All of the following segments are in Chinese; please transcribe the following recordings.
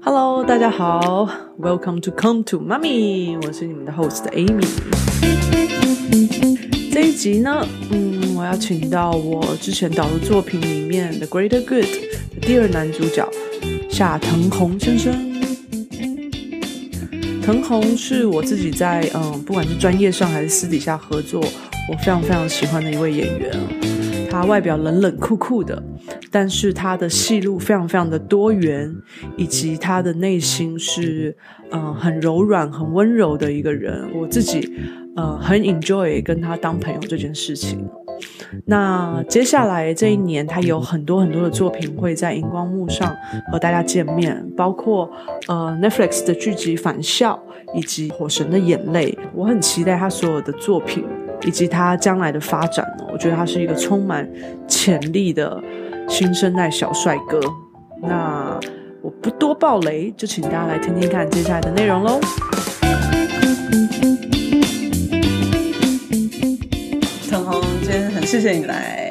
Hello，大家好，Welcome to Come to Mommy，我是你们的 host Amy。这一集呢，嗯，我要请到我之前导入作品里面的《The Greater Good》的第二男主角夏藤宏先生。藤宏是我自己在嗯，不管是专业上还是私底下合作，我非常非常喜欢的一位演员。他外表冷冷酷酷的，但是他的戏路非常非常的多元，以及他的内心是嗯很柔软、很温柔的一个人。我自己。呃，很 enjoy 跟他当朋友这件事情。那接下来这一年，他有很多很多的作品会在荧光幕上和大家见面，包括呃 Netflix 的剧集《返校》以及《火神的眼泪》。我很期待他所有的作品以及他将来的发展呢。我觉得他是一个充满潜力的新生代小帅哥。那我不多爆雷，就请大家来听听看接下来的内容喽。谢谢你来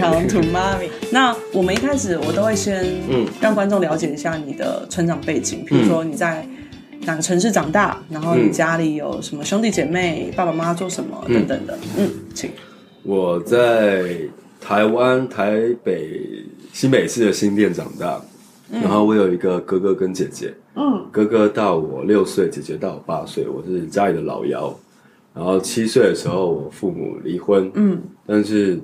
，Come to Mommy。那我们一开始我都会先让观众了解一下你的成长背景，比如说你在哪个城市长大，然后你家里有什么兄弟姐妹，爸爸妈妈做什么等等的。嗯，请。我在台湾台北新北市的新店长大，然后我有一个哥哥跟姐姐。嗯，哥哥大我六岁，姐姐大我八岁，我是家里的老幺。然后七岁的时候，我父母离婚。嗯，但是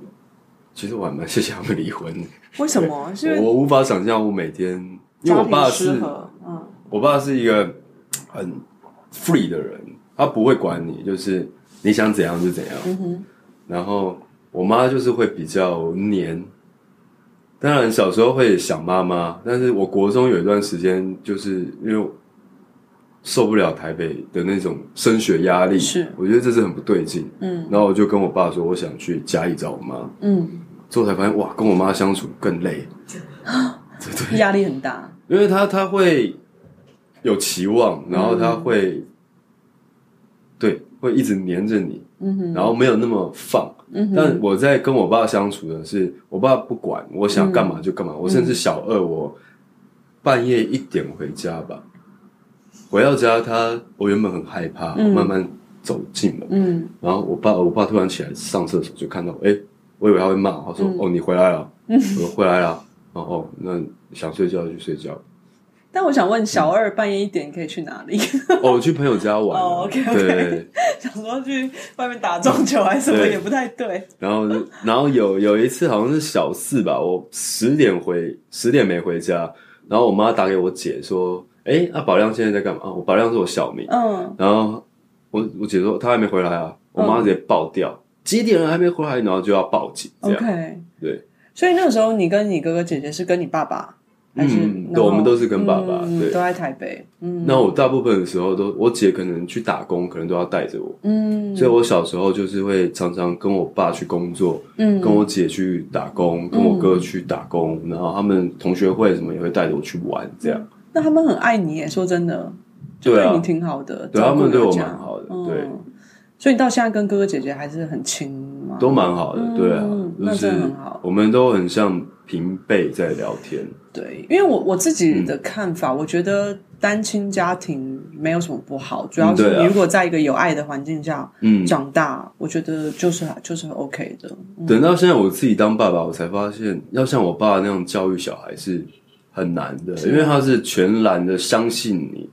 其实我还蛮谢谢他们离婚。为什么？我我无法想象我每天，因为我爸是，嗯，我爸是一个很 free 的人，他不会管你，就是你想怎样就怎样。嗯。然后我妈就是会比较黏，当然小时候会想妈妈，但是我国中有一段时间，就是因为。受不了台北的那种升学压力，是我觉得这是很不对劲。嗯，然后我就跟我爸说，我想去家里找我妈。嗯，之后才发现哇，跟我妈相处更累，对对，压力很大。因为他他会有期望，然后他会、嗯、对会一直黏着你，然后没有那么放。但我在跟我爸相处的是，我爸不管我想干嘛就干嘛。嗯、我甚至小二，我半夜一点回家吧。回到家，他我原本很害怕，嗯、我慢慢走进门，嗯，然后我爸我爸突然起来上厕所，就看到，哎，我以为他会骂，他说，嗯、哦，你回来了，嗯、我说回来了，然后，那想睡觉就睡觉。但我想问，小二半夜一点可以去哪里？哦，去朋友家玩。哦，OK OK。对，想说去外面打撞球还是什么也不太对。然后，然后有有一次好像是小四吧，我十点回，十点没回家，然后我妈打给我姐说。哎，那宝亮现在在干嘛？我宝亮是我小名。嗯，然后我我姐说他还没回来啊，我妈直接爆掉，几点了还没回来，然后就要报警。OK，对。所以那个时候你跟你哥哥姐姐是跟你爸爸还是？对，我们都是跟爸爸，对，都在台北。嗯，那我大部分的时候都，我姐可能去打工，可能都要带着我。嗯，所以我小时候就是会常常跟我爸去工作，嗯，跟我姐去打工，跟我哥去打工，然后他们同学会什么也会带着我去玩，这样。那他们很爱你耶，说真的，就对你挺好的，对，他们对我蛮好的，对。所以你到现在跟哥哥姐姐还是很亲吗？都蛮好的，对啊，那真的很好。我们都很像平辈在聊天。对，因为我我自己的看法，我觉得单亲家庭没有什么不好，主要是你如果在一个有爱的环境下嗯长大，我觉得就是就是很 OK 的。等到现在我自己当爸爸，我才发现要像我爸那样教育小孩是。很难的，因为他是全然的相信你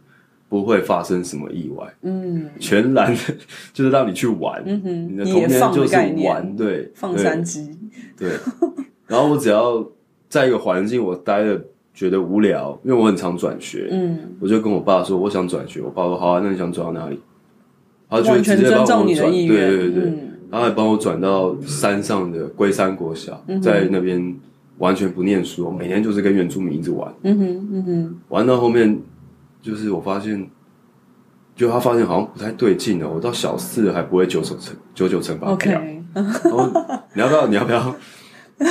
不会发生什么意外，嗯，全然的 就是让你去玩，嗯哼，你的童年就是玩，对，放三鸡，对。然后我只要在一个环境我待的觉得无聊，因为我很常转学，嗯，我就跟我爸说我想转学，我爸说好啊，那你想转到哪里？他就直接帮我转，对对对，然后还帮我转到山上的龟山国小，在那边。完全不念书，每天就是跟原住民一直玩。嗯哼，嗯哼，玩到后面，就是我发现，就他发现好像不太对劲了。我到小四还不会九九乘九九乘法。OK，然后你要不要？你要不要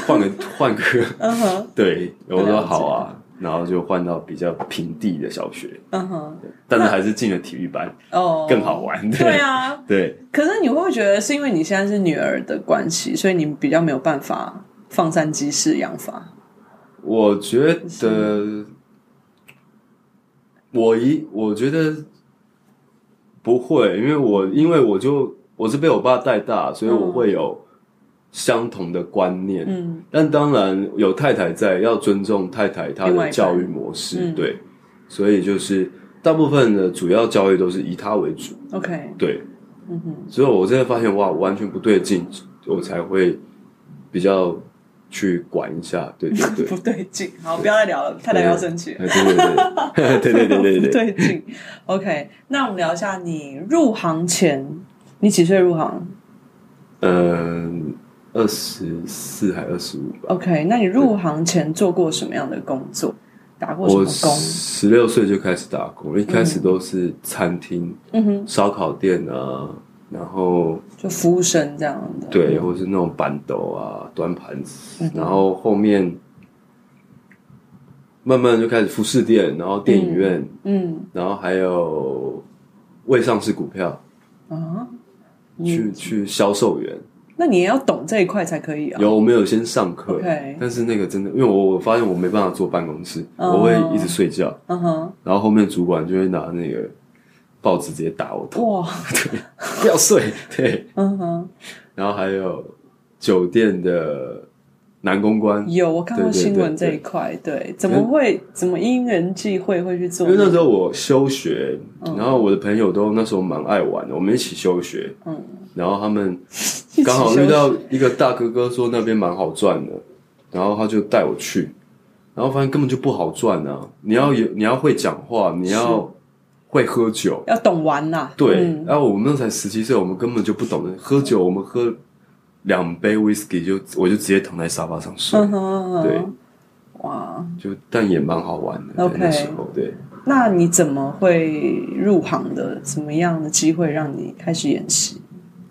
换个 换个？嗯哼，对，我说好啊，然后就换到比较平地的小学。嗯哼，但是还是进了体育班哦，更好玩。对啊，对。可是你会不会觉得是因为你现在是女儿的关系，所以你比较没有办法？放山鸡式养法？我觉得，我一我觉得不会，因为我因为我就我是被我爸带大，所以我会有相同的观念。嗯，但当然有太太在，要尊重太太她的教育模式。嗯、对，所以就是大部分的主要教育都是以她为主。OK，对，嗯哼，所以我真的发现哇，完全不对劲，我才会比较。去管一下，对对对，不对劲，好，不要再聊了，太太要生气了。对 对对，对对对对对，不对劲。OK，那我们聊一下你入行前，你几岁入行？嗯，二十四还二十五吧。OK，那你入行前做过什么样的工作？打过什么工？十六岁就开始打工，一开始都是餐厅，嗯哼，烧烤店啊。然后就服务生这样的，对，或是那种板斗啊、端盘子，然后后面慢慢就开始服饰店，然后电影院，嗯，然后还有未上市股票啊，去去销售员。那你也要懂这一块才可以啊。有，我们有先上课，但是那个真的，因为我我发现我没办法坐办公室，我会一直睡觉，嗯哼，然后后面主管就会拿那个。报纸直接打我头，哇！对，不要睡。对，嗯哼。然后还有酒店的男公关，有我看过新闻这一块。对，怎么会？怎么因缘际会会去做？因为那时候我休学，然后我的朋友都那时候蛮爱玩的，我们一起休学。嗯。然后他们 刚好遇到一个大哥哥，说那边蛮好赚的，然后他就带我去，然后发现根本就不好赚啊！你要有，你要会讲话，你要。会喝酒，要懂玩呐。对，然后我们那才十七岁，我们根本就不懂得喝酒。我们喝两杯 whisky 就，我就直接躺在沙发上睡。对，哇，就但也蛮好玩的。那时候，对。那你怎么会入行的？什么样的机会让你开始演戏？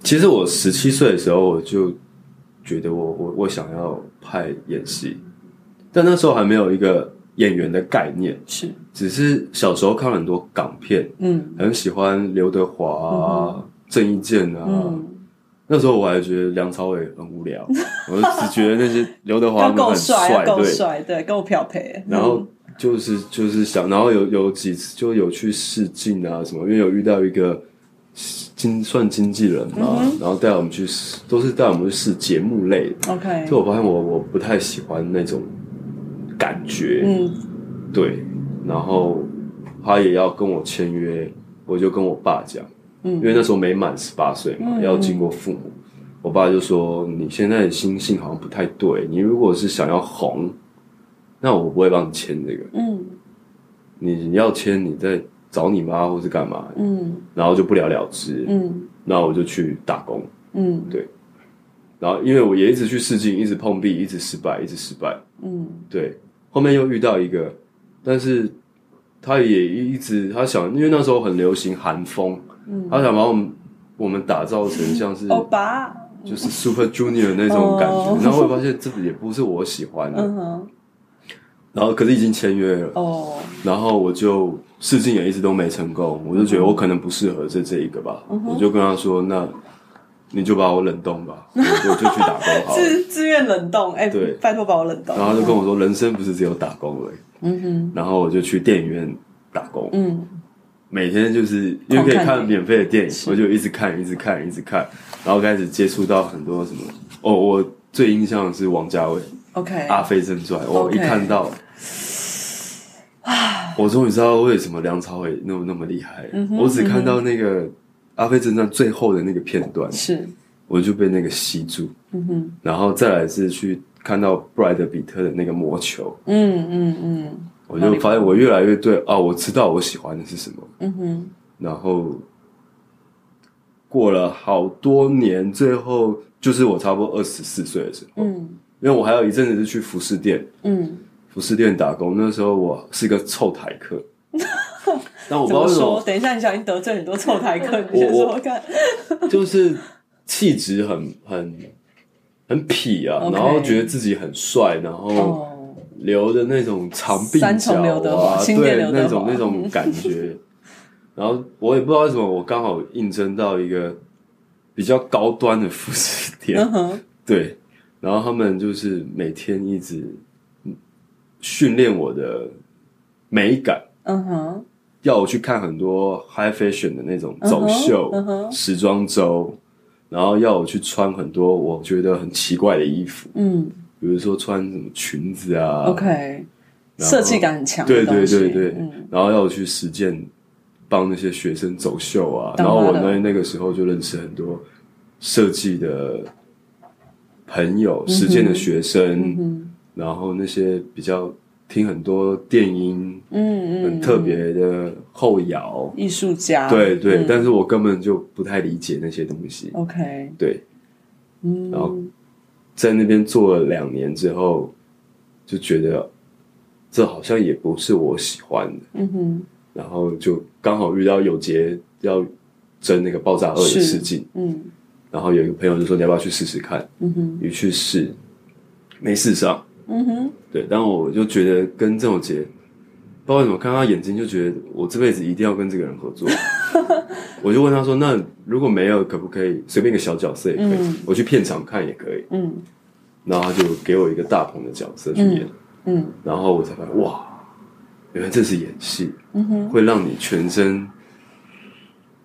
其实我十七岁的时候，我就觉得我我我想要拍演戏，但那时候还没有一个。演员的概念是，只是小时候看了很多港片，嗯，很喜欢刘德华啊、郑伊健啊。那时候我还觉得梁朝伟很无聊，我只觉得那些刘德华够帅，够帅，对，够漂配。然后就是就是想，然后有有几次就有去试镜啊什么，因为有遇到一个经算经纪人嘛，然后带我们去试，都是带我们去试节目类的。OK，所以我发现我我不太喜欢那种。感觉，嗯，对，然后他也要跟我签约，我就跟我爸讲，嗯，因为那时候没满十八岁嘛，要经过父母，我爸就说：“你现在的心性好像不太对，你如果是想要红，那我不会帮你签这个，嗯，你要签，你再找你妈或是干嘛，嗯，然后就不了了之，嗯，那我就去打工，嗯，对，然后因为我也一直去试镜，一直碰壁，一直失败，一直失败，嗯，对。”后面又遇到一个，但是他也一直他想，因为那时候很流行韩风，嗯、他想把我们我们打造成像是欧巴，就是 Super Junior 那种感觉。哦、然后我发现这也不是我喜欢的，嗯、哼然后可是已经签约了，哦，然后我就试镜也一直都没成功，我就觉得我可能不适合这这一个吧，我就跟他说那。你就把我冷冻吧，我就去打工好了。自自愿冷冻，哎，对，拜托把我冷冻。然后他就跟我说，人生不是只有打工而已。嗯哼。然后我就去电影院打工，嗯，每天就是因为可以看免费的电影，我就一直看，一直看，一直看，然后开始接触到很多什么。哦，我最印象的是王家卫，OK，《阿飞正传》，我一看到，啊，我终于知道为什么梁朝伟那么那么厉害。我只看到那个。阿飞正传最后的那个片段，是。我就被那个吸住，嗯哼，然后再来是去看到布莱德比特的那个魔球，嗯嗯嗯，我就发现我越来越对啊，我知道我喜欢的是什么，嗯哼，然后过了好多年，最后就是我差不多二十四岁的时候，嗯，因为我还有一阵子是去服饰店，嗯，服饰店打工，那时候我是一个臭台客。那我不知道说，等一下，你小心得罪很多臭台客。你先说说看，就是气质很很很痞啊，Okay. 然后觉得自己很帅，然后留的那种长鬓角啊，对，那种那种感觉。然后我也不知道为什么，我刚好应征到一个比较高端的服饰店，uh huh. 对，然后他们就是每天一直训练我的美感，嗯哼，要我去看很多 high fashion 的那种走秀、时装周，然后要我去穿很多我觉得很奇怪的衣服，嗯比如说穿什么裙子啊，OK，设计感很强的对对，对对，嗯。然后要我去实践帮那些学生走秀啊，然后我 model 那那个时候就认识很多设计的朋友、实践的学生，嗯然后那些比较听很多电音，嗯嗯，很特别的后摇，艺术家，对对，嗯。但是我根本就不太理解那些东西，OK，对，嗯，然后在那边做了两年之后，就觉得这好像也不是我喜欢的，嗯哼，然后就刚好遇到有杰要争那个爆炸二的试镜，嗯然后有一个朋友就说你要不要去试试看，嗯哼，你去试，没试上，嗯哼，对，但我就觉得跟郑有杰，不知道为什么看他眼睛就觉得我这辈子一定要跟这个人合作，我就问他说，那如果没有，可不可以随便一个小角色也可以，嗯。我去片场看也可以，嗯。然后他就给我一个大鹏的角色去演，嗯。然后我才发现哇，原来这是演戏，会让你全身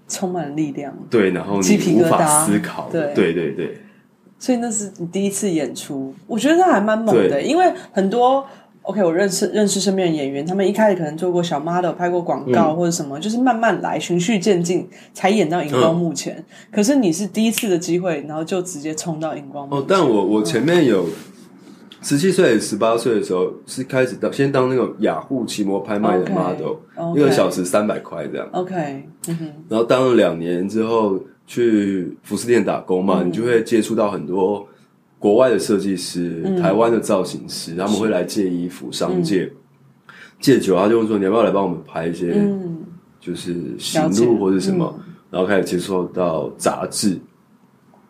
充满力量，对，然后你无法思考，对。对对对，所以那是你第一次演出，我觉得那还蛮猛的，因为很多 OK，我认识认识身边的演员，他们一开始可能做过小 model，拍过广告、嗯或者什么，就是慢慢来，循序渐进，才演到荧光幕前。嗯可是你是第一次的机会，然后就直接冲到荧光幕前。哦，但我我前面有十七岁、十八岁的时候是开始当先当那个雅虎奇摩拍卖的 OK，model，一个小时三百块这样。OK，嗯哼，然后当了两年之后，去服饰店打工嘛，嗯你就会接触到很多国外的设计师、嗯。台湾的造型师，他们会来借衣服、商借。借酒，他就会说：“你要不要来帮我们拍一些，嗯，就是行路或者什么？”然后开始接触到杂志，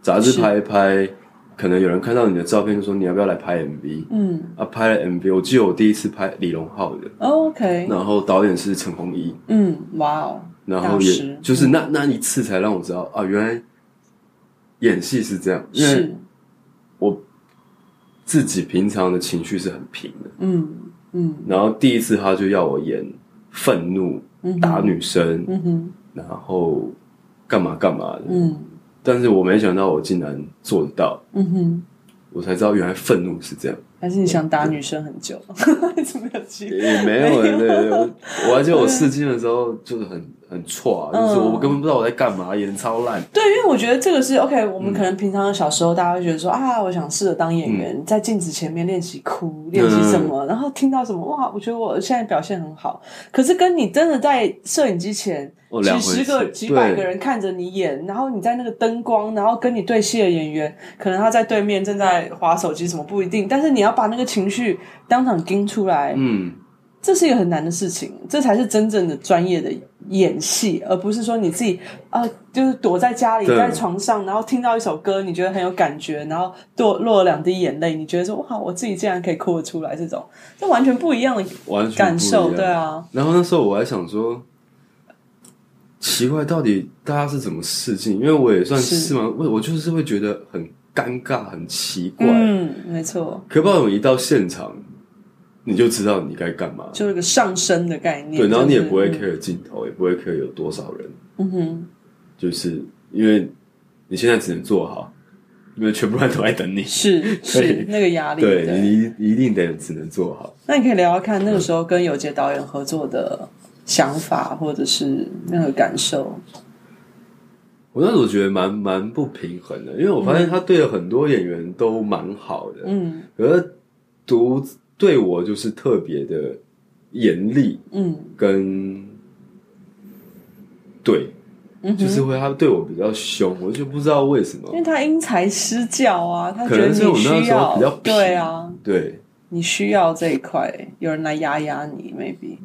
杂志拍一拍，可能有人看到你的照片，就说：“你要不要来拍 MV？” 嗯。啊，拍了 MV，我记得我第一次拍李荣浩的，哦，OK，然后导演是陈弘毅，嗯，哇哦，然后也就是那那一次才让我知道啊，原来演戏是这样，因为是，我自己平常的情绪是很平的，嗯嗯。然后第一次他就要我演愤怒、嗯打女生，嗯哼。然后干嘛干嘛的，嗯。但是我没想到我竟然做得到，嗯哼，我才知道原来愤怒是这样。还是你想打女生很久，一直没有机会。也没有，对，我我还记得我试镜的时候就是很很错啊，就是我根本不知道我在干嘛，演超烂。对，因为我觉得这个是 OK。我们可能平常小时候，大家会觉得说、啊，我想试着当演员，在镜子前面练习哭，练习什么，然后听到什么，哇，我觉得我现在表现很好。可是跟你真的在摄影机前，哦几十个、几百个人看着你演，然后你在那个灯光，然后跟你对戏的演员，可能他在对面正在划手机，什么不一定，但是你要把那个情绪当场盯出来，嗯，这是一个很难的事情，这才是真正的专业的演戏，而不是说你自己啊、呃，就是躲在家里，对。在床上，然后听到一首歌，你觉得很有感觉，然后落落了两滴眼泪，你觉得说哇，我自己竟然可以哭得出来，这种。这完全不一样的感受，对啊，然后那时候我还想说，奇怪，到底大家是怎么试镜？因为我也算是。试完，我我就是会觉得很尴尬、很奇怪。嗯，没错，可不可以一到现场，你就知道你该干嘛？就是个上升的概念，对，然后你也不会 care 镜头，也不会 care 有多少人，嗯哼，就是因为你现在只能做好，因为全部人都在等你。是 是那个压力，对你一一定得只能做好。那你可以聊聊看那个时候跟有杰导演合作的想法，或者是那个感受。我那时候觉得蛮蛮不平衡的，因为我发现他对了很多演员都蛮好的，嗯可是独对我就是特别的严厉，嗯跟对，嗯，就是会他对我比较凶，我就不知道为什么因，为他因材施教啊，他觉得你需那时候要比较皮对啊，对你需要这一块，有人来压压你，maybe。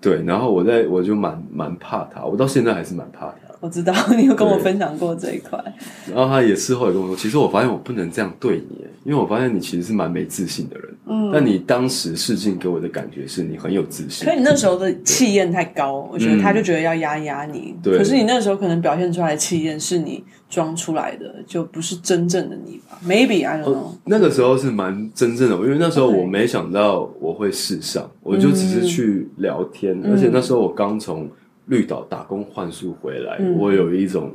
对，然后我在我就蛮蛮怕他，我到现在还是蛮怕他。我知道你有跟我分享过这一块。然后他也事后也跟我说，其实我发现我不能这样对你，因为我发现你其实是蛮没自信的人。嗯，但你当时试镜给我的感觉是你很有自信。可是你那时候的气焰太高，我觉得他就觉得要压压你。对。可是你那时候可能表现出来的气焰是你装出来的，就不是真正的你吧？Maybe I don't know。那个时候是蛮真正的，因为那时候我没想到我会试上，我就只是去聊天，而且那时候我刚从绿岛打工换宿回来，我有一种。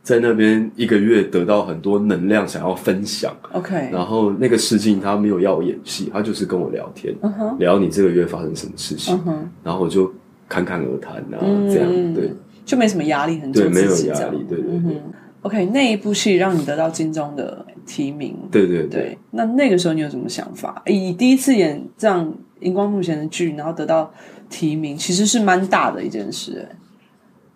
在那边一个月得到很多能量，想要分享。OK，然后那个试镜他没有要我演戏，他就是跟我聊天，uh huh. 聊你这个月发生什么事情，uh huh. 然后我就侃侃而谈啊，嗯、这样对，就没什么压力，很对，没有压力，对对对。嗯、OK，那一部戏让你得到金钟的提名，对对对，对。那那个时候你有什么想法？以第一次演这样荧光幕前的剧，然后得到提名，其实是蛮大的一件事，哎。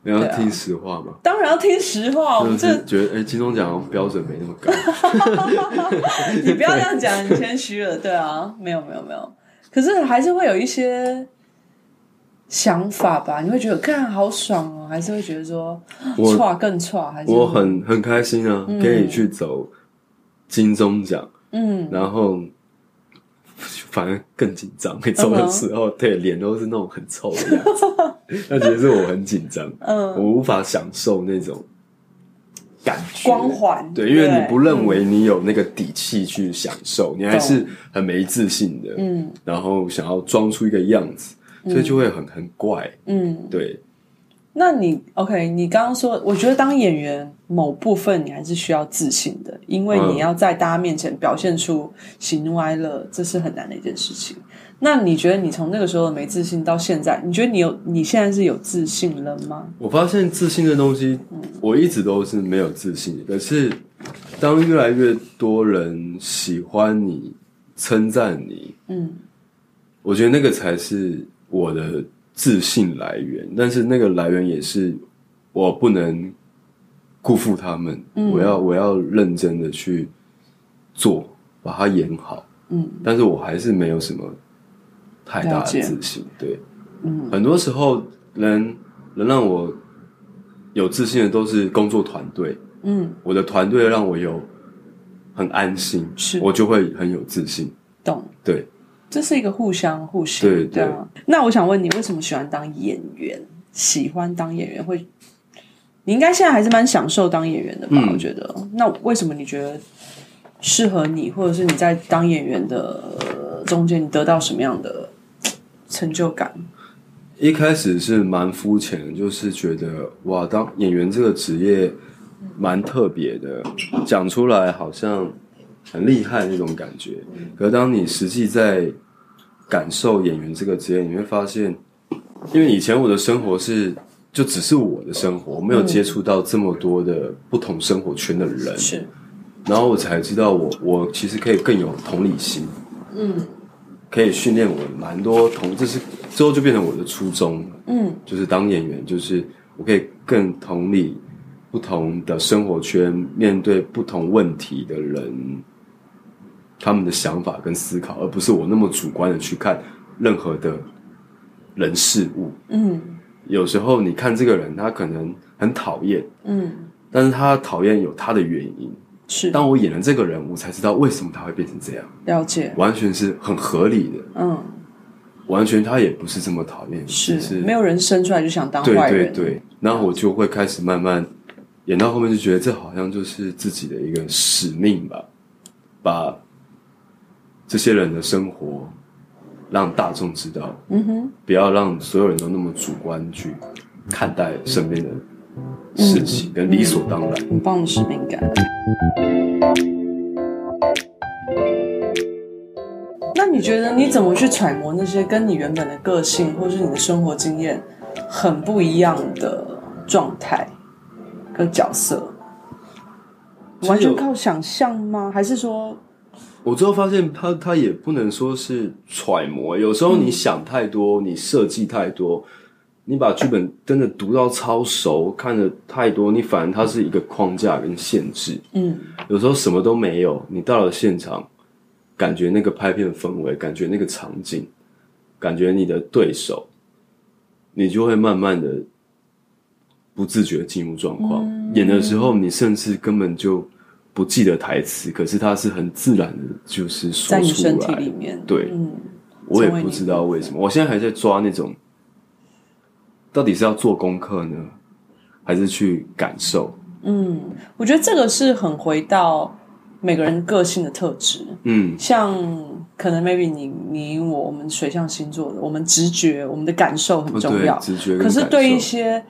你要听实话吗？当然要听实话。我这觉得，哎，金钟奖标准没那么高。你不要这样讲，你谦虚了。对啊，没有没有没有。可是还是会有一些想法吧？你会觉得看好爽哦，还是会觉得说差更差？还是我很很开心啊，可以去走金钟奖。嗯，然后。反而更紧张，每走的时候，对，脸都是那种很臭的样子。那其实是我很紧张，嗯，我无法享受那种感觉。光环。对，因为你不认为你有那个底气去享受，你还是很没自信的，嗯，然后想要装出一个样子，所以就会很很怪，嗯，对。那你 OK？你刚刚说，我觉得当演员某部分你还是需要自信的，因为你要在大家面前表现出喜怒哀乐，这是很难的一件事情。那你觉得你从那个时候的没自信到现在，你觉得你有你现在是有自信了吗？我发现自信的东西，我一直都是没有自信的。可是当越来越多人喜欢你、称赞你，嗯，我觉得那个才是我的。自信来源，但是那个来源也是我不能辜负他们。嗯，我要我要认真的去做，把它演好。嗯，但是我还是没有什么太大的自信。对，嗯，很多时候能能让我有自信的都是工作团队。嗯，我的团队让我有很安心，是我就会很有自信。懂，对。这是一个互相互信，对对。那我想问你，为什么喜欢当演员？喜欢当演员会，你应该现在还是蛮享受当演员的吧？嗯、我觉得。那为什么你觉得适合你，或者是你在当演员的中间，你得到什么样的成就感？一开始是蛮肤浅的，就是觉得哇，当演员这个职业蛮特别的，讲出来好像。很厉害的那种感觉，可是当你实际在感受演员这个职业，你会发现，因为以前我的生活是就只是我的生活，我没有接触到这么多的不同生活圈的人，是，然后我才知道我我其实可以更有同理心，嗯，可以训练我蛮多同，这是之后就变成我的初衷，嗯，就是当演员，就是我可以更同理不同的生活圈，面对不同问题的人。他们的想法跟思考，而不是我那么主观的去看任何的人事物。嗯，有时候你看这个人，他可能很讨厌，嗯，但是他讨厌有他的原因。是，当我演了这个人，我才知道为什么他会变成这样。了解，完全是很合理的。嗯，完全他也不是这么讨厌，是，是没有人生出来就想当坏人。对对对，然后我就会开始慢慢演到后面，就觉得这好像就是自己的一个使命吧，把。这些人的生活，让大众知道，嗯哼，不要让所有人都那么主观去看待身边的事情，跟理所当然。很棒的使命感。那你觉得你怎么去揣摩那些跟你原本的个性或是你的生活经验很不一样的状态跟角色？完全靠想象吗？还是说？我最后发现他，他他也不能说是揣摩。有时候你想太多，嗯、你设计太多，你把剧本真的读到超熟，看的太多，你反而它是一个框架跟限制。嗯，有时候什么都没有，你到了现场，感觉那个拍片氛围，感觉那个场景，感觉你的对手，你就会慢慢的不自觉进入状况。嗯、演的时候，你甚至根本就不记得台词，可是他是很自然的，就是说出来。在你身体里面，对，嗯、我也不知道为什么。我现在还在抓那种，到底是要做功课呢，还是去感受？嗯，我觉得这个是很回到每个人个性的特质。嗯，像可能 maybe 你你我我们水象星座的，我们直觉我们的感受很重要。直觉。可是对一些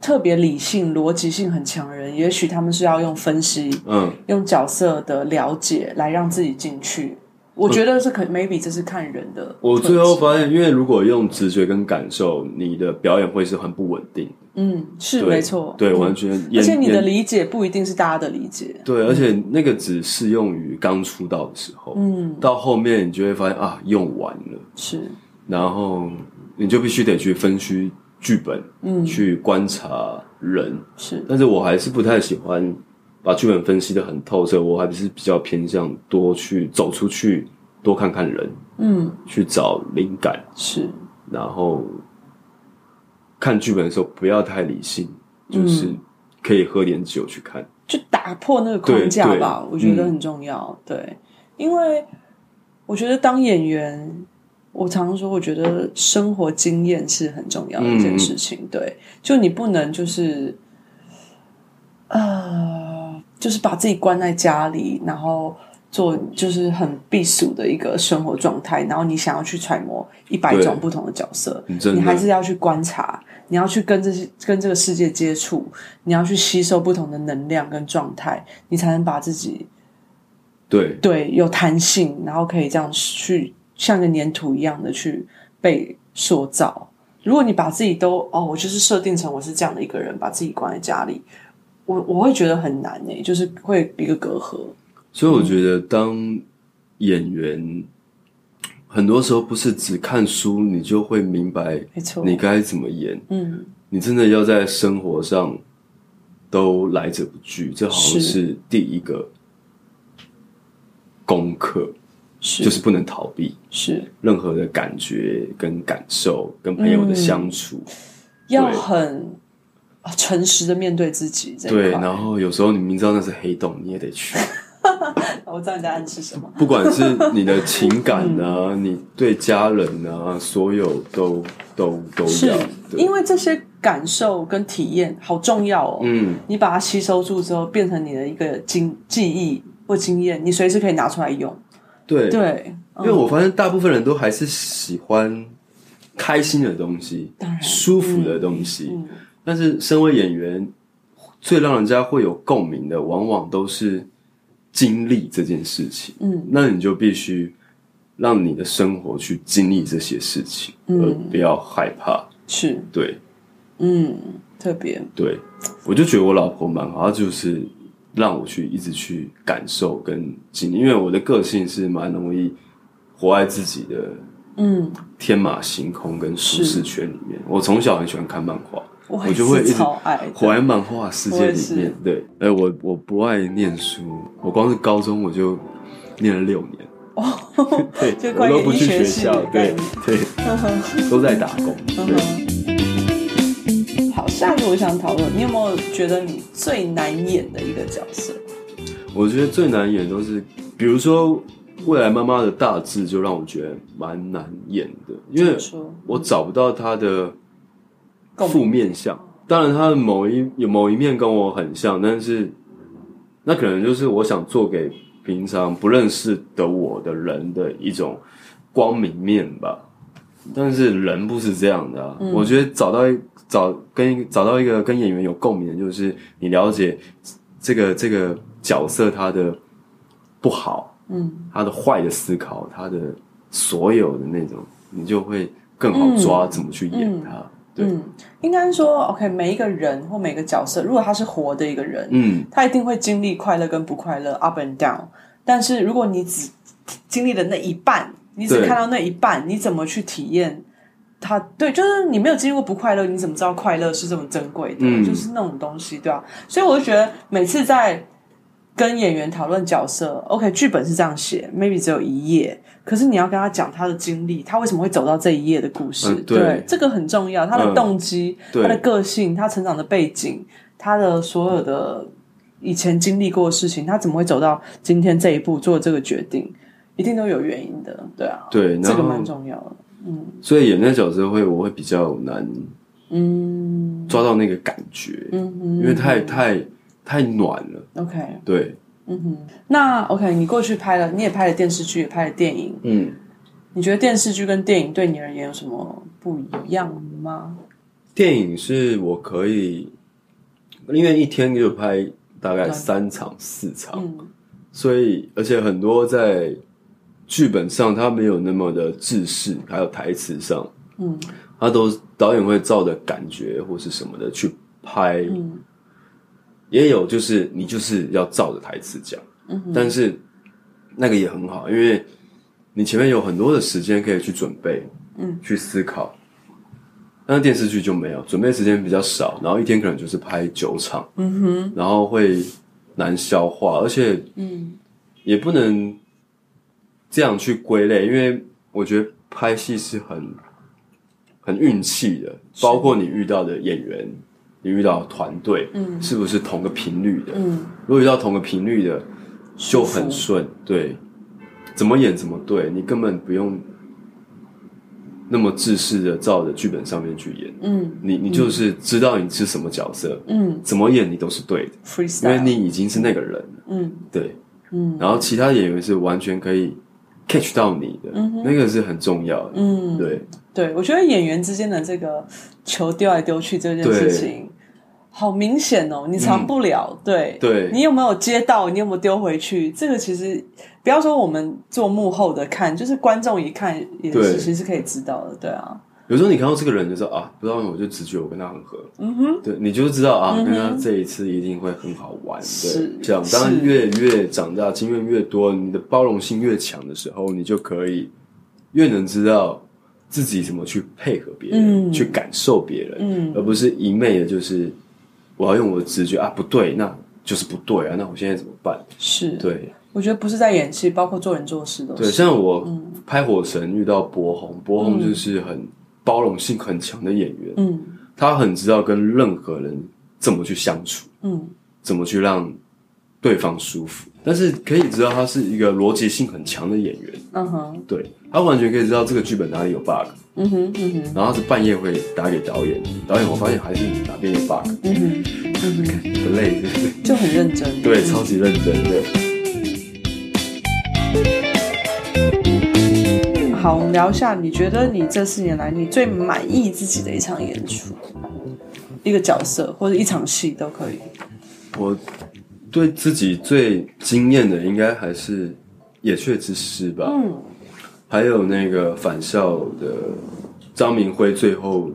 特别理性、逻辑性很强的人，也许他们是要用分析，嗯，用角色的了解来让自己进去。我觉得是可 maybe 这是看人的。我最后发现，因为如果用直觉跟感受，你的表演会是很不稳定。嗯，是没错，对，完全。而且你的理解不一定是大家的理解。对，而且那个只适用于刚出道的时候。嗯，到后面你就会发现啊，用完了。是。然后你就必须得去分析剧本，嗯，去观察人。是。但是我还是不太喜欢。把剧本分析得很透彻，我还是比较偏向多去走出去，多看看人，嗯，去找灵感是，然后看剧本的时候不要太理性，就是可以喝点酒去看，就打破那个框架吧，我觉得很重要。嗯、对，因为我觉得当演员，我常常说，我觉得生活经验是很重要的一件事情。嗯、对，就你不能就是，呃。就是把自己关在家里，然后做就是很避暑的一个生活状态。然后你想要去揣摩一百种不同的角色，你还是要去观察，你要去跟这些跟这个世界接触，你要去吸收不同的能量跟状态，你才能把自己对对有弹性，然后可以这样去像个粘土一样的去被塑造。如果你把自己都哦，我就是设定成我是这样的一个人，把自己关在家里。我我会觉得很难诶，就是会一个隔阂。所以我觉得当演员，嗯、很多时候不是只看书你就会明白，你该怎么演。嗯，你真的要在生活上都来者不拒，这好像是第一个功课，是就是不能逃避，是任何的感觉跟感受，跟朋友的相处，嗯、要很。诚实的面对自己，对，然后有时候你明知道那是黑洞，你也得去。我知道你在暗示什么。不管是你的情感啊，嗯、你对家人啊，所有都都都要。是因为这些感受跟体验好重要哦。嗯，你把它吸收住之后，变成你的一个经记忆或经验，你随时可以拿出来用。对。对，因为我发现大部分人都还是喜欢开心的东西，当然。舒服的东西。嗯嗯。但是，身为演员，最让人家会有共鸣的，往往都是经历这件事情。嗯，那你就必须让你的生活去经历这些事情，嗯、而不要害怕。是，对，嗯，特别。对。我就觉得我老婆蛮好，她就是让我去一直去感受跟经历，因为我的个性是蛮容易活在自己的嗯天马行空跟舒适圈里面。是我从小很喜欢看漫画。我，我就会一直活在漫画世界里面。对，哎，我我不爱念书，我光是高中我就念了六年。哦，对，我都不去学校，对对，都在打工。对。好，下一个我想讨论，你有没有觉得你最难演的一个角色？我觉得最难演都是，比如说未来妈妈的大致，就让我觉得蛮难演的，因为我找不到她的。负面相，当然她的某一有某一面跟我很像，但是那可能就是我想做给平常不认识的我的人的一种光明面吧。但是人不是这样的啊，嗯、我觉得找到一找跟找到一个跟演员有共鸣的，就是你了解这个这个角色他的不好，嗯，他的坏的思考，他的所有的那种，你就会更好抓怎么去演他。嗯嗯。对。嗯，应该说，OK，每一个人或每个角色，如果他是活的一个人，嗯，他一定会经历快乐跟不快乐，up and down。但是如果你只经历了那一半，你只看到那一半，你怎么去体验他？对，就是你没有经历过不快乐，你怎么知道快乐是这么珍贵的？嗯，就是那种东西，对吧？所以我就觉得，每次在跟演员讨论角色，OK，剧本是这样写，maybe 只有一页，可是你要跟他讲他的经历，他为什么会走到这一页的故事？嗯、对，对，这个很重要，他的动机、嗯、他的个性、他成长的背景、他的所有的以前经历过的事情，他怎么会走到今天这一步做这个决定，一定都有原因的，对啊，对，这个蛮重要的，嗯，所以演那角色会我会比较难，嗯，抓到那个感觉，嗯哼，因为太太。太暖了。OK，对，嗯哼，那 OK，你过去拍了，你也拍了电视剧，也拍了电影，嗯，你觉得电视剧跟电影对你而言有什么不一样吗？电影是我可以，因为一天就拍大概三场四场，嗯，所以而且很多在剧本上它没有那么的制式，还有台词上，嗯，他都导演会照着感觉或是什么的去拍，嗯。也有，就是你就是要照着台词讲，嗯哼，但是那个也很好，因为你前面有很多的时间可以去准备，嗯，去思考。但是电视剧就没有，准备时间比较少，然后一天可能就是拍九场，嗯哼，然后会难消化，而且，嗯，也不能这样去归类，因为我觉得拍戏是很很运气的，包括你遇到的演员。你遇到团队，嗯，是不是同个频率的？嗯，如果遇到同个频率的，就很顺。对，怎么演怎么对，你根本不用那么自私的照着剧本上面去演。嗯，你你就是知道你是什么角色，嗯，怎么演你都是对的，Freestyle，因为你已经是那个人了。嗯，对，嗯，然后其他演员是完全可以 catch 到你的，嗯，那个是很重要的。嗯，对，对我觉得演员之间的这个球丢来丢去这件事情。好明显哦，你藏不了。嗯、对，对你有没有接到？你有没有丢回去？这个其实不要说我们做幕后的看，就是观众一看也是其实是可以知道的。对啊，有时候你看到这个人就说啊，不知道我就直觉我跟他很合。嗯哼，对，你就知道啊，跟他这一次一定会很好玩。对，是这样。当然越越长大，经验越多，你的包容性越强的时候，你就可以越能知道自己怎么去配合别人，嗯、去感受别人，嗯，而不是一昧的就是。我要用我的直觉啊，不对，那就是不对啊，那我现在怎么办？是对，我觉得不是在演戏，包括做人做事都是。对，像我拍《火神》遇到柏宏，柏宏就是很包容性很强的演员，嗯，他很知道跟任何人怎么去相处，嗯，怎么去让对方舒服，但是可以知道他是一个逻辑性很强的演员，嗯哼，对，他完全可以知道这个剧本哪里有 bug。嗯哼，嗯哼，然后是半夜会打给导演，导演，我发现还是哪边有 bug。嗯哼，嗯哼，很 累？就很认真。对，超级认真，对。好，我们聊一下，你觉得你这四年来你最满意自己的一场演出，一个角色或者一场戏都可以。我对自己最惊艳的，应该还是《野雀之诗》吧。嗯。还有那个返校的张明辉最后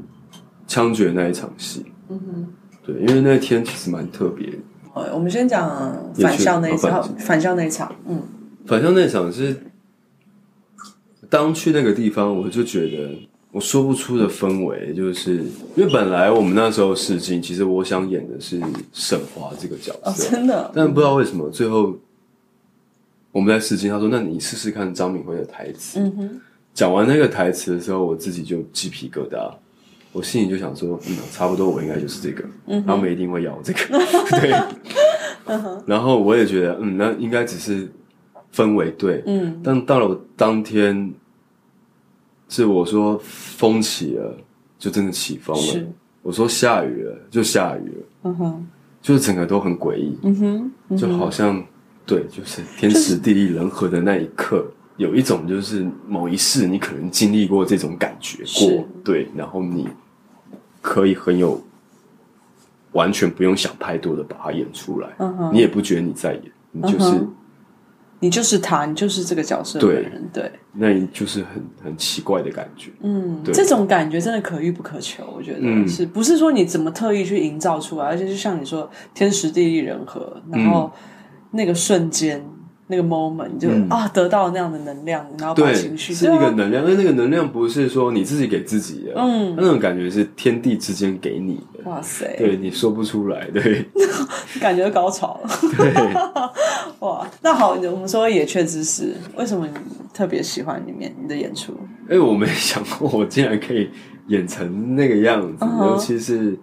枪决那一场戏，嗯哼，对，因为那天其实蛮特别的。我们先讲返校那一场，返校那一场，嗯，返校那一场是当去那个地方，我就觉得我说不出的氛围，就是因为本来我们那时候试镜，其实我想演的是沈华这个角色，哦，真的，但不知道为什么最后。我们在试镜，他说：“那你试试看张敏辉的台词。”嗯哼，讲完那个台词的时候，我自己就鸡皮疙瘩，我心里就想说：“嗯，差不多，我应该就是这个。”嗯，他们一定会要这个。对，然后我也觉得，嗯，那应该只是氛围对。嗯，但到了当天，是我说风起了，就真的起风了。我说下雨了，就下雨了。嗯哼，就是整个都很诡异。嗯哼，嗯哼，就好像。对，就是天时地利人和的那一刻，有一种就是某一世你可能经历过这种感觉过，是对，然后你可以很有完全不用想太多的把它演出来，嗯、哼你也不觉得你在演，你就是、嗯、你就是他，你就是这个角色的人，对，对那你就是很很奇怪的感觉，嗯，这种感觉真的可遇不可求，我觉得、嗯、是不是说你怎么特意去营造出来，而且就像你说天时地利人和，然后。嗯那个瞬间，那个 moment 就、嗯、啊得到那样的能量，然后把情绪是一个能量，因为那个能量不是说你自己给自己的，嗯，那种感觉是天地之间给你的。哇塞，对，你说不出来，对，感觉高潮了。对，哇，那好，我们说《也确实是》，为什么你特别喜欢里面你的演出？哎，我没想过我竟然可以演成那个样子，uh -huh. 尤其是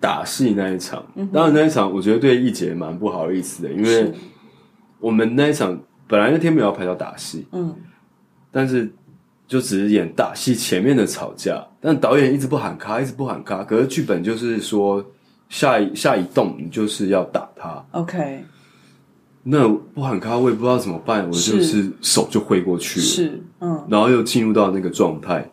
打戏那一场。Uh. 当然那一场，我觉得对易杰蛮不好意思的，因为。我们那一场本来那天没有要排到打戏，嗯，但是就只是演打戏前面的吵架，但导演一直不喊卡，一直不喊卡，可是剧本就是说下一下一动你就是要打他，OK，那不喊卡我也不知道怎么办，我就是手就挥过去了，是，嗯，然后又进入到那个状态，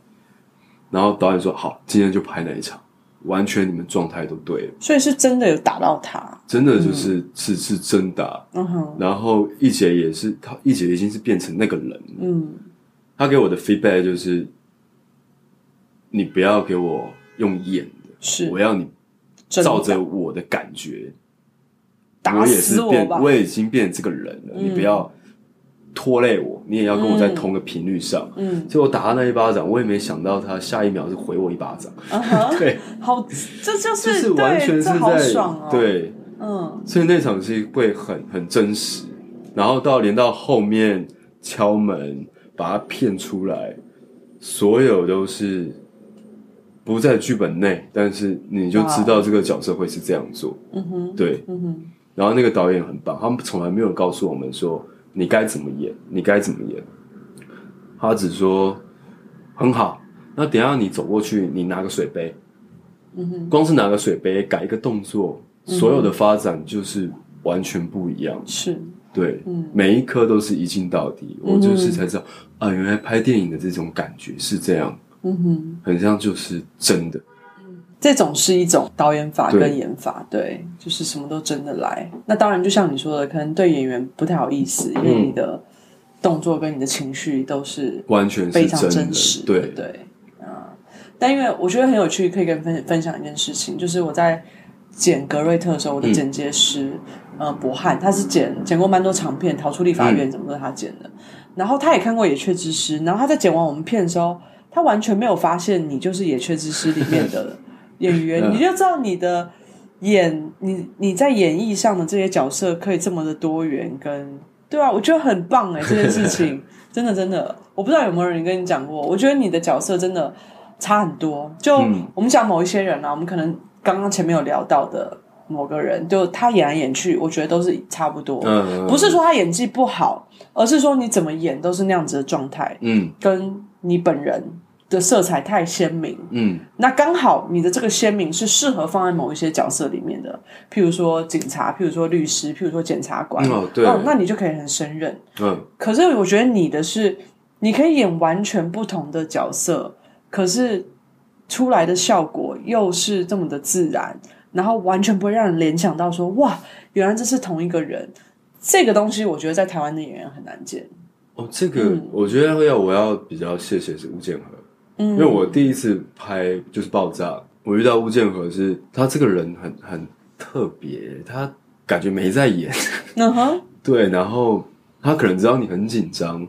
然后导演说好，今天就拍那一场。完全你们状态都对了，所以是真的有打到他，真的就是、嗯、是是真打。嗯哼，然后一姐也是，她一姐已经是变成那个人了。嗯，他给我的 feedback 就是，你不要给我用演的，是。我要你照着我的感觉，打死我吧，我也是变，我也已经变这个人了，嗯、你不要。拖累我，你也要跟我在同个频率上。嗯，所以我打他那一巴掌，我也没想到他下一秒是回我一巴掌。Uh 对，好，这就是，就是完全是在对，爽哦、对，嗯，所以那场戏会很很真实。然后到连到后面敲门把他骗出来，所有都是不在剧本内，但是你就知道这个角色会是这样做。嗯哼，对，嗯哼。然后那个导演很棒，他们从来没有告诉我们说。你该怎么演？你该怎么演？他只说很好。那等一下你走过去，你拿个水杯，嗯哼，光是拿个水杯改一个动作，所有的发展就是完全不一样。是，对，嗯，每一颗都是一镜到底。我就是才知道啊，原来拍电影的这种感觉是这样，嗯哼，很像就是真的。这种是一种导演法跟演法对，对，就是什么都真的来。那当然，就像你说的，可能对演员不太好意思，因为你的动作跟你的情绪都是完全非常真实。对对啊、嗯，但因为我觉得很有趣，可以跟分分享一件事情，就是我在剪格瑞特的时候，我的剪接师、嗯、呃博汉，他是剪剪过蛮多长片，《逃出立法院》怎么都是他剪的。然后他也看过《野雀之师》，然后他在剪完我们片的时候，他完全没有发现你就是《野雀之师》里面的。演员，你就知道你的演你你在演绎上的这些角色可以这么的多元，跟对啊，我觉得很棒哎，这件事情。真的真的，我不知道有没有人跟你讲过，我觉得你的角色真的差很多。就我们讲某一些人啊，我们可能刚刚前面有聊到的某个人，就他演来演去，我觉得都是差不多，不是说他演技不好，而是说你怎么演都是那样子的状态，嗯，跟你本人。的色彩太鲜明，嗯，那刚好你的这个鲜明是适合放在某一些角色里面的，譬如说警察，譬如说律师，譬如说检察官，哦，对，哦，那你就可以很胜任，嗯。可是我觉得你的是，你可以演完全不同的角色，可是出来的效果又是这么的自然，然后完全不会让人联想到说，哇，原来这是同一个人。这个东西我觉得在台湾的演员很难见。哦，这个，嗯，我觉得要我要比较谢谢是吴建和。因为我第一次拍就是爆炸，我遇到吴建和是，他这个人很很特别，他感觉没在演，嗯哼，对，然后他可能知道你很紧张，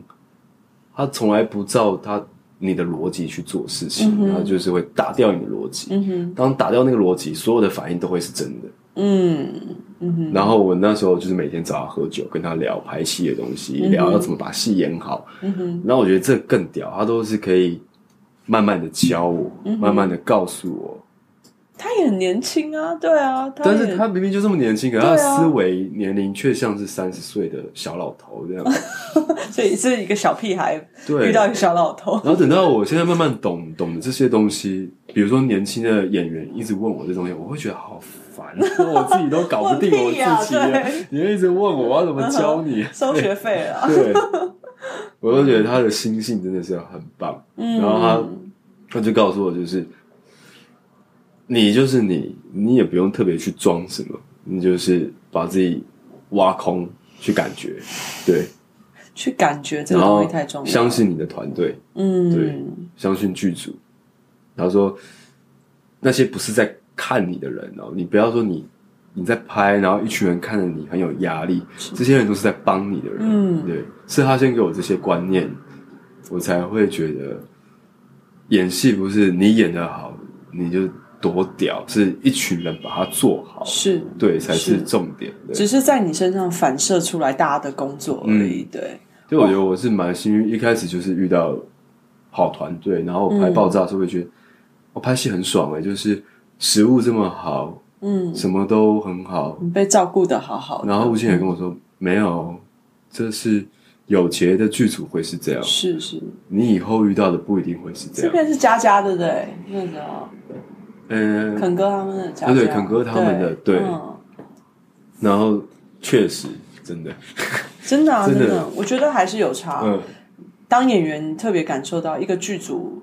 他从来不照他你的逻辑去做事情，嗯，然后就是会打掉你的逻辑，嗯哼，当打掉那个逻辑，所有的反应都会是真的，嗯嗯哼，然后我那时候就是每天找他喝酒，跟他聊拍戏的东西，嗯，聊要怎么把戏演好，嗯哼，然后我觉得这更屌，他都是可以。慢慢的教我，嗯、慢慢的告诉我，他也很年轻啊，对啊，但是他明明就这么年轻，可是他的思维年龄却像是三十岁的小老头这样，所以是一个小屁孩遇到一个小老头，然后等到我现在慢慢懂懂的这些东西，比如说年轻的演员一直问我这东西，我会觉得好烦，我自己都搞不定我自己，你会一直问我，我要怎么教你？收学费了？对。我都觉得他的心性真的是很棒，嗯、然后他他就告诉我，就是你就是你，你也不用特别去装什么，你就是把自己挖空去感觉，对，去感觉这个东西太重要，相信你的团队，嗯，对，相信剧组。他说那些不是在看你的人哦，你不要说你你在拍，然后一群人看着你很有压力，这些人都是在帮你的人，嗯，对，是他先给我这些观念，我才会觉得演戏不是你演的好你就多屌，是一群人把它做好，是。对才是。重点，只是在你身上反射出来大家的工作而已，嗯、对。就我觉得我是蛮幸运，一开始就是遇到好团队，然后我拍爆炸的时候会觉得我拍戏很爽哎，就是食物这么好。嗯，什么都很好，你被照顾的好好的。然后吴倩也跟我说：“嗯、没有，这是有节的剧组会是这样，是是，你以后遇到的不一定会是这样。”这边是佳佳的对，那个，嗯，肯哥他们的佳佳，对，肯哥他们的对。然后确实真的，真的啊，真的，真的，我觉得还是有差。嗯，当演员特别感受到一个剧组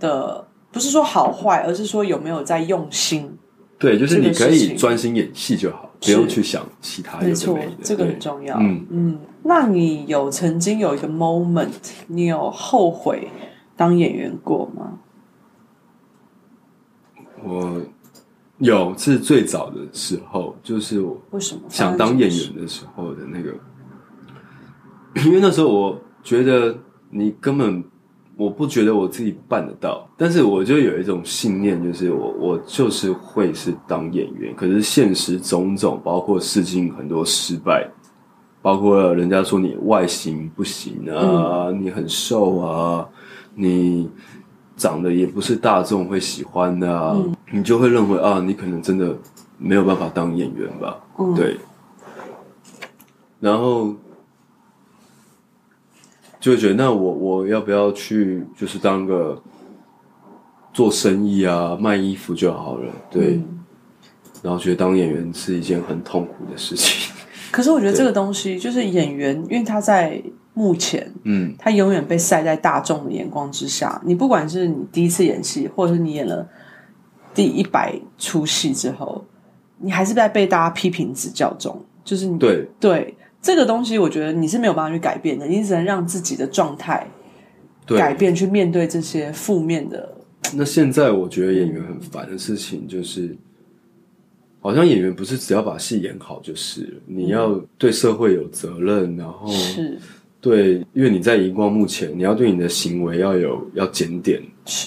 的，不是说好坏，而是说有没有在用心。对，就是你可以专心演戏就好，不用去想其他的。没错，这个很重要。嗯嗯，那你有曾经有一个 moment，你有后悔当演员过吗？我有，是最早的时候，就是我为什么想当演员的时候的那个，因为那时候我觉得你根本。我不觉得我自己办得到，但是我就有一种信念，就是我我就是会是当演员。可是现实种种，包括试镜很多失败，包括人家说你外形不行啊，嗯、你很瘦啊，你长得也不是大众会喜欢的啊，嗯、你就会认为啊，你可能真的没有办法当演员吧？嗯、对，然后。就会觉得，那我我要不要去，就是当个做生意啊，卖衣服就好了，对。嗯、然后觉得当演员是一件很痛苦的事情。可是我觉得这个东西，就是演员，因为他在目前，嗯，他永远被晒在大众的眼光之下。你不管是你第一次演戏，或者是你演了第一百出戏之后，你还是在被大家批评指教中。就是你对对。这个东西，我觉得你是没有办法去改变的，你只能让自己的状态改变，去面对这些负面的。那现在我觉得演员很烦的事情就是，好像演员不是只要把戏演好就是了，你要对社会有责任，然后是对，因为你在荧光幕前，你要对你的行为要有要检点，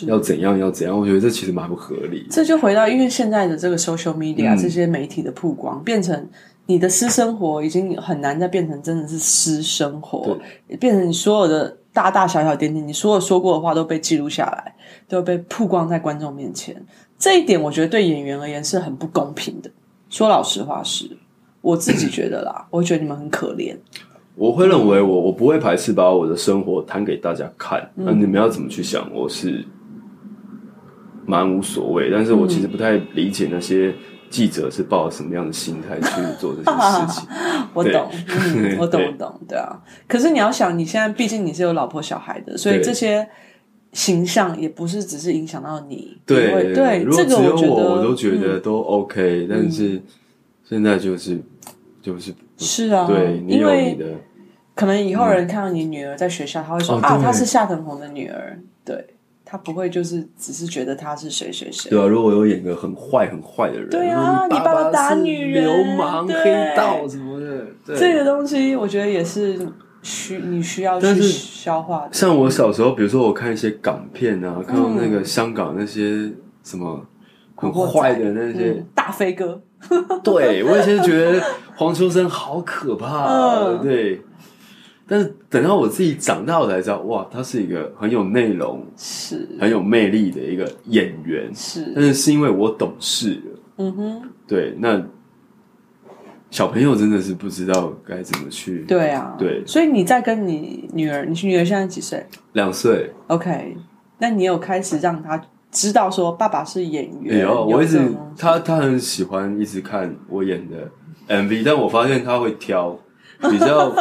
要怎样要怎样。我觉得这其实蛮不合理。这就回到，因为现在的这个 social media、嗯、这些媒体的曝光，变成。你的私生活已经很难再变成真的是私生活，变成你所有的大大小小点点，你所有说过的话都被记录下来，都被曝光在观众面前。这一点我觉得对演员而言是很不公平的。说老实话是，我自己觉得啦，我觉得你们很可怜。我会认为我我不会排斥把我的生活摊给大家看，那、嗯、你们要怎么去想，我是蛮无所谓。但是我其实不太理解那些。记者是抱什么样的心态去做这些事情？我懂，嗯，我懂，我懂，对啊。可是你要想，你现在毕竟你是有老婆小孩的，所以这些形象也不是只是影响到你。对对，如果只有我，我都觉得都 OK。但是现在就是就是是啊，对，你有你的，可能以后人看到你女儿在学校，他会说啊，她是夏腾鹏的女儿，对。他不会就是只是觉得他是谁谁谁，对啊，如果有演个很坏很坏的人，对啊，你爸爸打女人，流氓黑道什么的，这个东西我觉得也是需你需要去消化的。像我小时候，比如说我看一些港片啊，看到那个香港那些什么很坏的那些大飞哥，对我以前觉得黄秋生好可怕，对。但是等到我自己长大，我才知道，哇，他是一个很有内容、是很有魅力的一个演员。是，但是是因为我懂事了。嗯哼，对，那小朋友真的是不知道该怎么去。对啊，对，所以你在跟你女儿，你女儿现在几岁？两岁。OK，那你有开始让她知道说爸爸是演员？有，我一直她她很喜欢一直看我演的 MV，但我发现她会挑。比较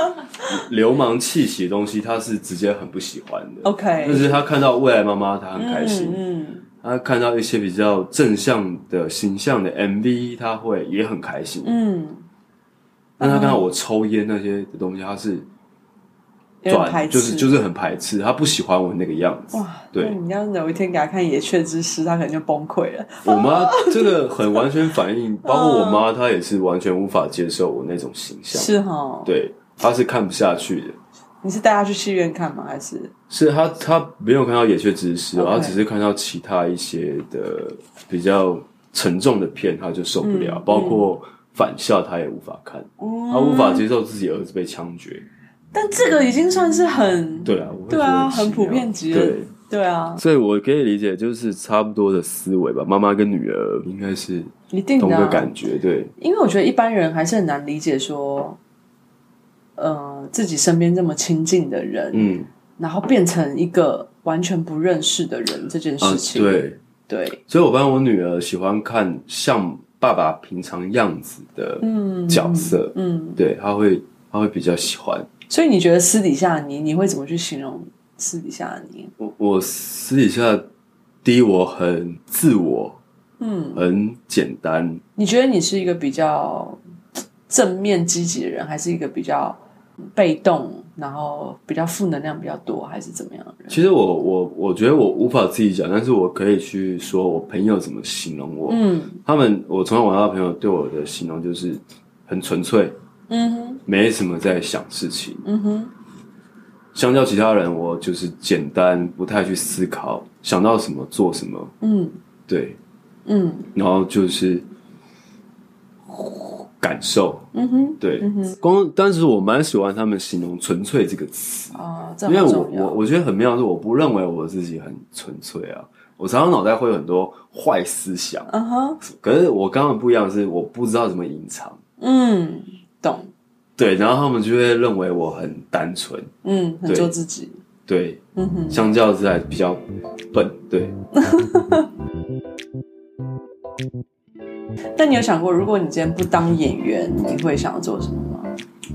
流氓气息的东西，他是直接很不喜欢的。OK，但是他看到未来妈妈，他很开心。嗯，嗯他看到一些比较正向的形象的 MV，他会也很开心。嗯，但他看到我抽烟那些的东西，他是转，就是就是很排斥，他不喜欢我那个样子。哇，对，你要有一天给他看《野雀之诗》，他可能就崩溃了。我妈这个很完全反映，包括我妈，她也是完全无法接受我那种形象。是哈，对，她是看不下去的。你是带她去戏院看吗？还是是她她没有看到《野雀之诗》，她只是看到其他一些的比较沉重的片，她就受不了，包括返校，她也无法看，她无法接受自己儿子被枪决。但这个已经算是很对啊，对啊，很普遍级的，对对啊，所以我可以理解，就是差不多的思维吧。妈妈跟女儿应该是一定同个感觉，对。因为我觉得一般人还是很难理解说，呃，自己身边这么亲近的人，嗯，然后变成一个完全不认识的人这件事情，对对。所以我发现我女儿喜欢看像爸爸平常样子的角色，嗯，对，她会她会比较喜欢。所以你觉得私底下你你会怎么去形容私底下的你？我我私底下第一，我很自我，嗯，很简单。你觉得你是一个比较正面积极的人，还是一个比较被动，然后比较负能量比较多，还是怎么样的人？其实我我我觉得我无法自己讲，但是我可以去说我朋友怎么形容我。嗯，他们我从小玩到朋友对我的形容就是很纯粹。嗯哼，没什么在想事情。嗯哼，相较其他人，我就是简单，不太去思考，想到什么做什么。嗯，对，嗯，然后就是感受。嗯哼，对，嗯哼，光当时我蛮喜欢他们形容“纯粹”这个词啊，因为我我我觉得很妙的是，我不认为我自己很纯粹啊，我常常脑袋会有很多坏思想。嗯哼，可是我刚刚不一样是，我不知道怎么隐藏。嗯。懂，对，然后他们就会认为我很单纯，嗯，很做自己，对，嗯哼，相较之下比较笨，对。但你有想过，如果你今天不当演员，你会想要做什么吗？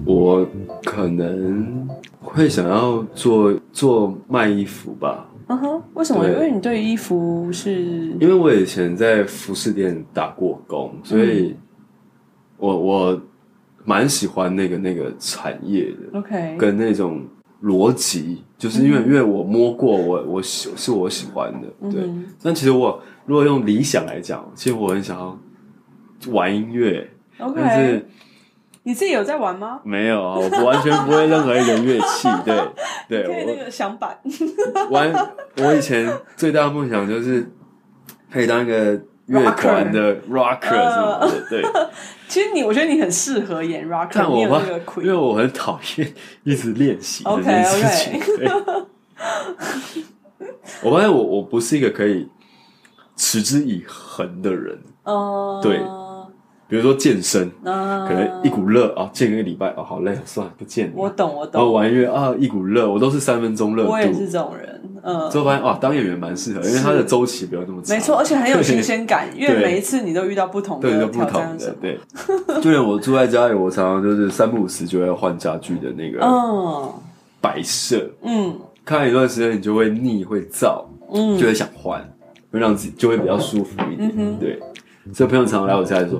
我可能会想要做做卖衣服吧。嗯哼，为什么？因为你对衣服是，因为我以前在服饰店打过工，所以我我。蛮喜欢那个那个产业的，OK，跟那种逻辑，就是因为、嗯、因为我摸过，我我喜是我喜欢的，对。嗯、但其实我如果用理想来讲，其实我很想要玩音乐，OK。但是你自己有在玩吗？没有啊，我完全不会任何一个乐器，对 对。可以那个响板玩，我以前最大的梦想就是可以当一个。乐团的 rocker 什么的，对。其实你，我觉得你很适合演 rocker。但我吧，因为我很讨厌一直练习 这件事情。我发现我我不是一个可以持之以恒的人。哦，对。比如说健身，可能一股热啊，健一个礼拜啊，好累，算了，不健。我懂，我懂。然后玩音乐啊，一股热，我都是三分钟热度。我也是这种人。嗯，之后发现哇，当演员蛮适合，因为他的周期不要那么长。没错，而且很有新鲜感，因为每一次你都遇到不同的挑战者。对，就连我住在家里，我常常就是三不五时就会换家具的那个嗯摆设。嗯，看一段时间你就会腻，会燥，嗯，就会想换，会让自己就会比较舒服一点。对，所以朋友常常来我家里说。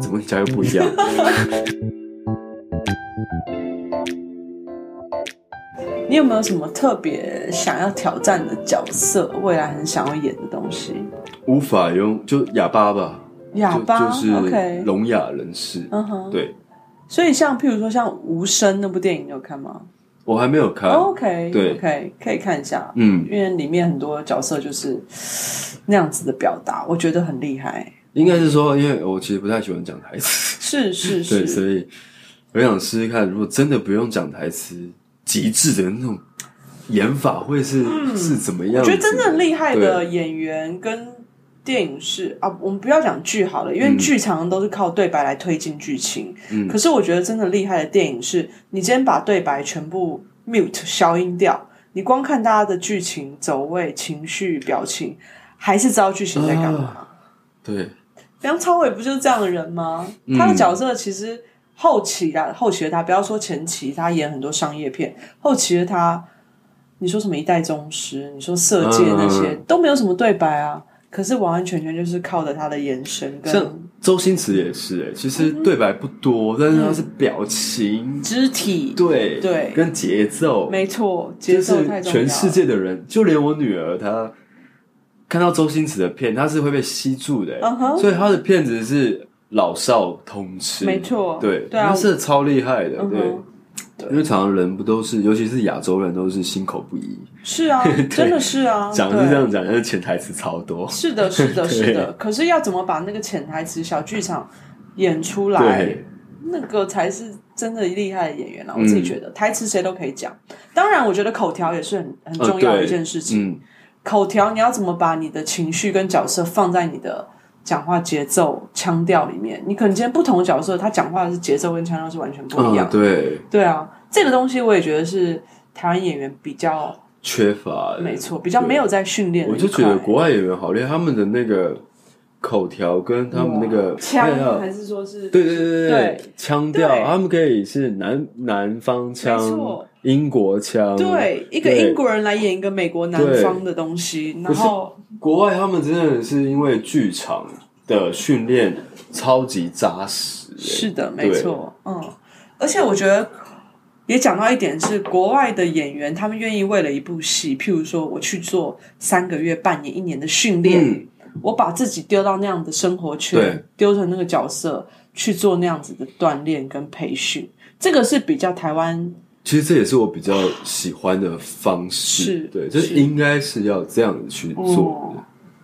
怎么家又不一样？你有没有什么特别想要挑战的角色？未来很想要演的东西？无法用，就哑巴吧。哑巴就是聋哑人士。嗯哼，对。所以像譬如说像《无声》那部电影，你有看吗？我还没有看。OK，对，OK，可以看一下。嗯，因为里面很多角色就是 那样子的表达，我觉得很厉害。应该是说，因为我其实不太喜欢讲台词，是是 是，对，所以我想试试看，如果真的不用讲台词，极致的那种演法会是、嗯、是怎么样？我觉得真正厉害的演员跟电影是啊，我们不要讲剧好了，因为剧常常都是靠对白来推进剧情。嗯，可是我觉得真的厉害的电影是，你今天把对白全部 mute 消音掉，你光看大家的剧情走位、情绪、表情，还是知道剧情在干嘛。啊、对。梁朝伟不就是这样的人吗？嗯、他的角色其实后期啊，后期的他，不要说前期，他演很多商业片，后期的他，你说什么一代宗师，你说色戒那些、嗯、都没有什么对白啊，可是完完全全就是靠着他的眼神跟。像周星驰也是哎、欸，其实对白不多，嗯、但是他是表情、肢体，对对，跟节奏，没错，节奏。全世界的人，就连我女儿，她看到周星驰的片，他是会被吸住的、欸，uh -huh. 所以他的片子是老少通吃，没错，对，对啊，是超厉害的，uh -huh. 对。因为常常人不都是，尤其是亚洲人，都是心口不一。是啊，真的是啊，讲是这样讲，但是潜台词超多。是的，是的，是的。可是要怎么把那个潜台词小剧场演出来，那个才是真的厉害的演员啊！我自己觉得，嗯、台词谁都可以讲。当然，我觉得口条也是很很重要的一件事情。嗯、口条你要怎么把你的情绪跟角色放在你的讲话节奏、腔调里面？你可能今天不同的角色，他讲话的是节奏跟腔调是完全不一样对，对啊。这个东西我也觉得是台湾演员比较缺乏，没错，比较没有在训练。我就觉得国外演员好厉害，他们的那个口条跟他们那个腔，还是说是对对对对对腔调，他们可以是南南方腔，没错，英国腔，对，一个英国人来演一个美国南方的东西，然后国外他们真的是因为剧场的训练超级扎实，是的，没错，嗯，而且我觉得。也讲到一点是，国外的演员他们愿意为了一部戏，譬如说我去做三个月、半年、一年的训练，嗯，我把自己丢到那样的生活圈，丢成那个角色去做那样子的锻炼跟培训，这个是比较台湾。其实这也是我比较喜欢的方式，是对，这应该是要这样子去做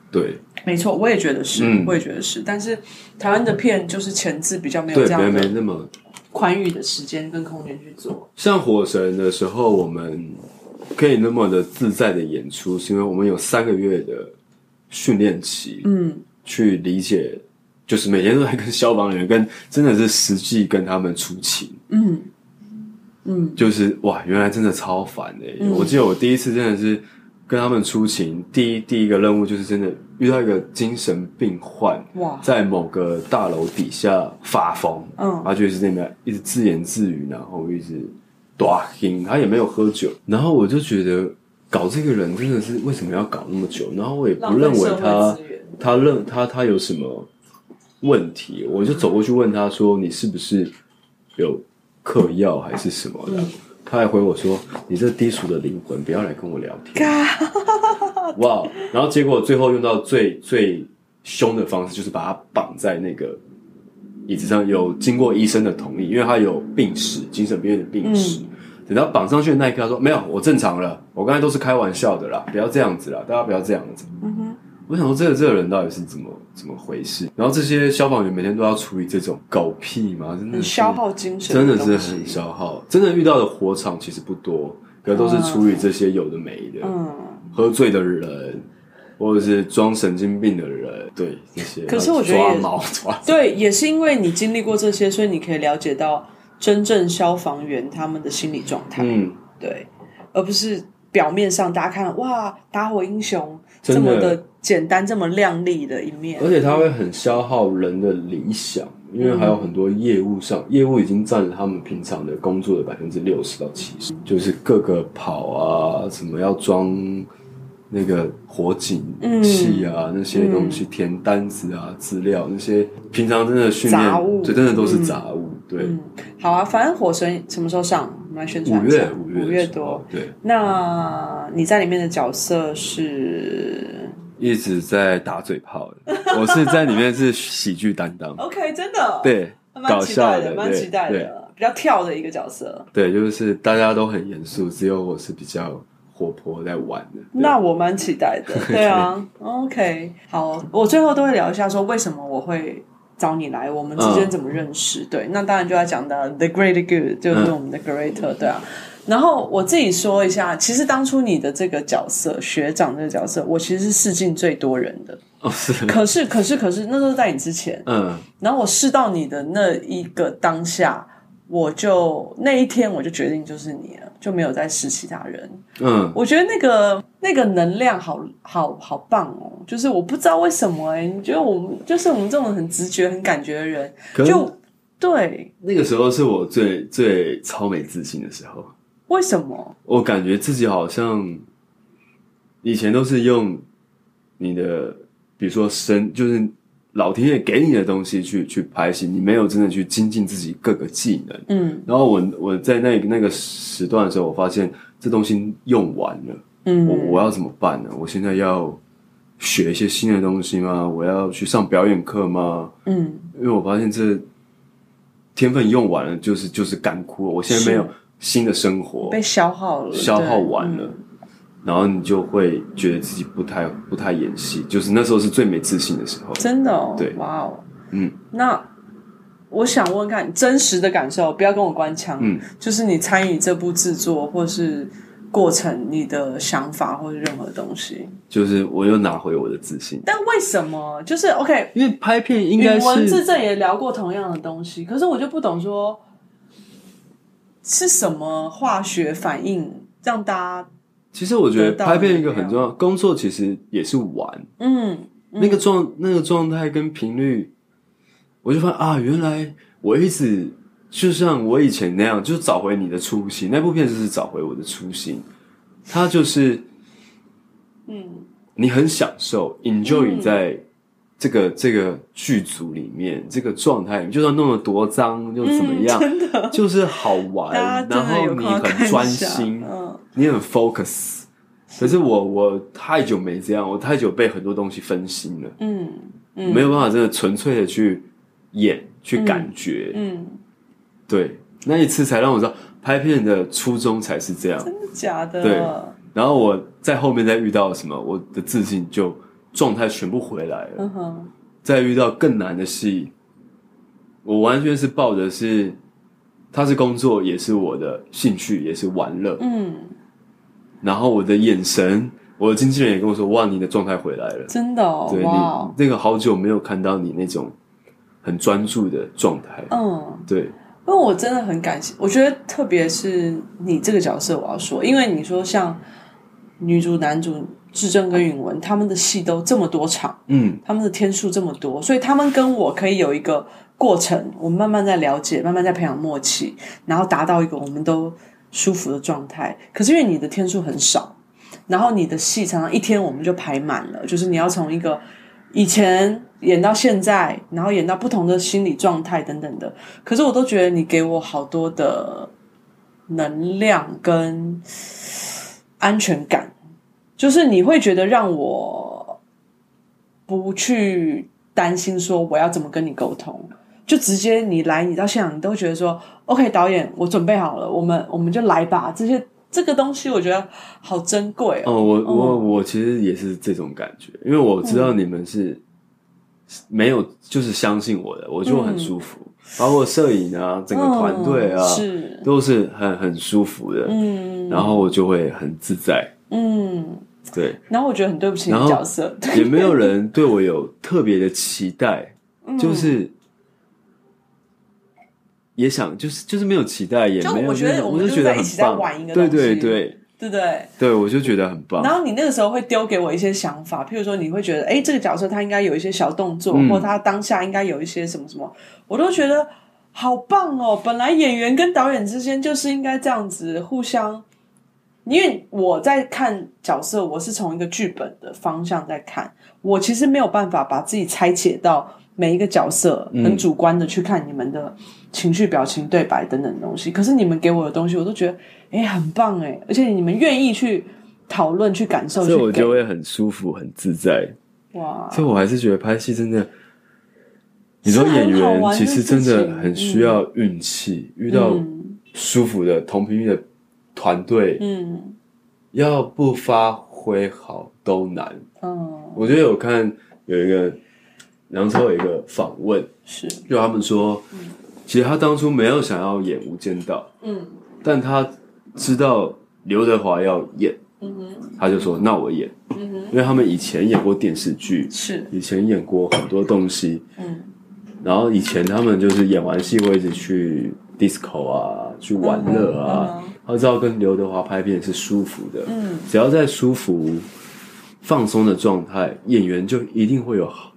对，没错，我也觉得是，嗯，我也觉得是，但是台湾的片就是前置比较没有这样，没没那么。宽裕的时间跟空间去做，像火神的时候，我们可以那么的自在的演出，是因为我们有三个月的训练期，嗯，去理解，就是每天都在跟消防员跟真的是实际跟他们出勤，嗯嗯，就是哇，原来真的超烦的，嗯，我记得我第一次真的是。跟他们出勤，第一第一个任务就是真的遇到一个精神病患，哇，在某个大楼底下发疯，嗯，他就是那边一直自言自语，然后一直大听，他也没有喝酒，然后我就觉得搞这个人真的是为什么要搞那么久？然后我也不认为他他认他他有什么问题，我就走过去问他说：“你是不是有嗑药还是什么的？”嗯他还回我说：“你这低俗的灵魂，不要来跟我聊天。” 哇！然后结果最后用到最最凶的方式，就是把他绑在那个椅子上，有经过医生的同意，因为他有病史，精神病院的病史。嗯、等到绑上去的那一刻，他说：“没有，我正常了，我刚才都是开玩笑的啦，不要这样子啦，大家不要这样子。”嗯哼。我想说，这个这个人到底是怎么怎么回事？然后这些消防员每天都要处理这种狗屁吗？真的是消耗精神，真的是很消耗。真的遇到的火场其实不多，可都是处理这些有的没的。嗯，喝醉的人，或者是装神经病的人，对这些。可是我觉得抓毛抓 对，也是因为你经历过这些，所以你可以了解到真正消防员他们的心理状态。嗯，对，而不是表面上大家看哇，打火英雄这么的。简单这么亮丽的一面，而且它会很消耗人的理想，因为还有很多业务上，业务已经占了他们平常的工作的百分之六十到七十，就是各个跑啊，什么要装那个火警器啊，嗯、那些东西填单子啊、资料那些，平常真的训练，杂物，这真的都是杂物。对、嗯，好啊，反正火神什么时候上？我们来宣传五月，五月，五月多。对，那你在里面的角色是？一直在打嘴炮的，我是在里面是喜剧担当。OK，真的，对，搞笑的，蛮期待的，比较跳的一个角色。对，就是大家都很严肃，只有我是比较活泼在玩的。那我蛮期待的，对啊。OK，好，我最后都会聊一下，说为什么我会找你来，我们之间怎么认识？嗯、对，那当然就要讲到 The Great Good，就是我们的 Great，、嗯、对啊。然后我自己说一下，其实当初你的这个角色学长这个角色，我其实是试镜最多人的。哦，是。可是，可是，可是，那都是在你之前。嗯。然后我试到你的那一个当下，我就那一天我就决定就是你了，就没有再试其他人。嗯。我觉得那个那个能量好好好棒哦！就是我不知道为什么哎、欸，你觉得我们就是我们这种很直觉、很感觉的人，就对。那个时候是我最最超没自信的时候。为什么？我感觉自己好像以前都是用你的比如说身就是老天爷给你的东西去去拍戏，你没有真的去精进自己各个技能。嗯，然后我我在那那个时段的时候，我发现这东西用完了。嗯，我我要怎么办呢？我现在要学一些新的东西吗？我要去上表演课吗？嗯，因为我发现这天分用完了，就是就是干枯了。我现在没有新的生活，被消耗了，消耗完了，嗯，然后你就会觉得自己不太不太演戏，就是那时候是最没自信的时候。真的哦，对，哇哦，嗯，那我想问看真实的感受，不要跟我官腔，嗯，就是你参与这部制作，或是。过程，你的想法或者任何东西，就是我又拿回我的自信。但为什么？就是 OK，因为拍片应该是文字这也聊过同样的东西，可是我就不懂说是什么化学反应让大家。其实我觉得拍片一个很重要工作，其实也是玩。嗯，嗯那个状那个状态跟频率，我就发现啊，原来我一直。就像我以前那样，就找回你的初心。那部片就是找回我的初心，它就是，嗯，你很享受，enjoy 在这个、嗯、这个剧组里面这个状态，就算弄得多脏又怎么样，嗯、真的就是好玩。然后你很专心，嗯、你很 focus。可是我我太久没这样，我太久被很多东西分心了，嗯，嗯没有办法真的纯粹的去演去感觉，嗯。嗯对，那一次才让我知道拍片的初衷才是这样，真的假的？对，然后我在后面再遇到什么，我的自信就状态全部回来了。嗯，再遇到更难的戏，我完全是抱着是，它是工作，也是我的兴趣，也是玩乐。嗯，然后我的眼神，我的经纪人也跟我说：“哇，你的状态回来了，真的哦，对哇你那个好久没有看到你那种很专注的状态。”嗯，对。因为我真的很感谢，我觉得特别是你这个角色，我要说，因为你说像女主、男主智正跟允文，他们的戏都这么多场，嗯，他们的天数这么多，所以他们跟我可以有一个过程，我们慢慢在了解，慢慢在培养默契，然后达到一个我们都舒服的状态。可是因为你的天数很少，然后你的戏常常一天我们就排满了，就是你要从一个以前。演到现在，然后演到不同的心理状态等等的，可是我都觉得你给我好多的能量跟安全感，就是你会觉得让我不去担心说我要怎么跟你沟通，就直接你来，你到现场，你都觉得说 OK，导演，我准备好了，我们我们就来吧。这些这个东西我觉得好珍贵哦。哦，我我我其实也是这种感觉，因为我知道你们是。嗯没有，就是相信我的，我就很舒服。嗯、包括摄影啊，整个团队啊，嗯、是都是很很舒服的。嗯，然后我就会很自在。嗯，对。然后我觉得很对不起你的角色，也没有人对我有特别的期待，嗯、就是也想，就是就是没有期待，也没有。我觉得我们就觉得很棒。对对对。对不对？对，我就觉得很棒。然后你那个时候会丢给我一些想法，譬如说你会觉得，哎，这个角色他应该有一些小动作，嗯、或他当下应该有一些什么什么，我都觉得好棒哦。本来演员跟导演之间就是应该这样子互相，因为我在看角色，我是从一个剧本的方向在看，我其实没有办法把自己拆解到每一个角色，很主观的去看你们的情绪、表情、对白等等东西。可是你们给我的东西，我都觉得。哎、欸，很棒哎！而且你们愿意去讨论、去感受，所以我就会很舒服、很自在。哇！所以我还是觉得拍戏真的，你说演员其实真的很需要运气，嗯、遇到舒服的、同频率的团队，嗯，要不发挥好都难。嗯，我觉得有看有一个梁朝伟有一个访问，是。就他们说，嗯、其实他当初没有想要演《无间道》，嗯，但他。知道刘德华要演，嗯哼，他就说：“那我演。”嗯哼，因为他们以前演过电视剧，是。以前演过很多东西，嗯，然后以前他们就是演完戏会一直去 disco 啊，去玩乐啊，嗯嗯、他知道跟刘德华拍片是舒服的，嗯，只要在舒服、放松的状态，演员就一定会有好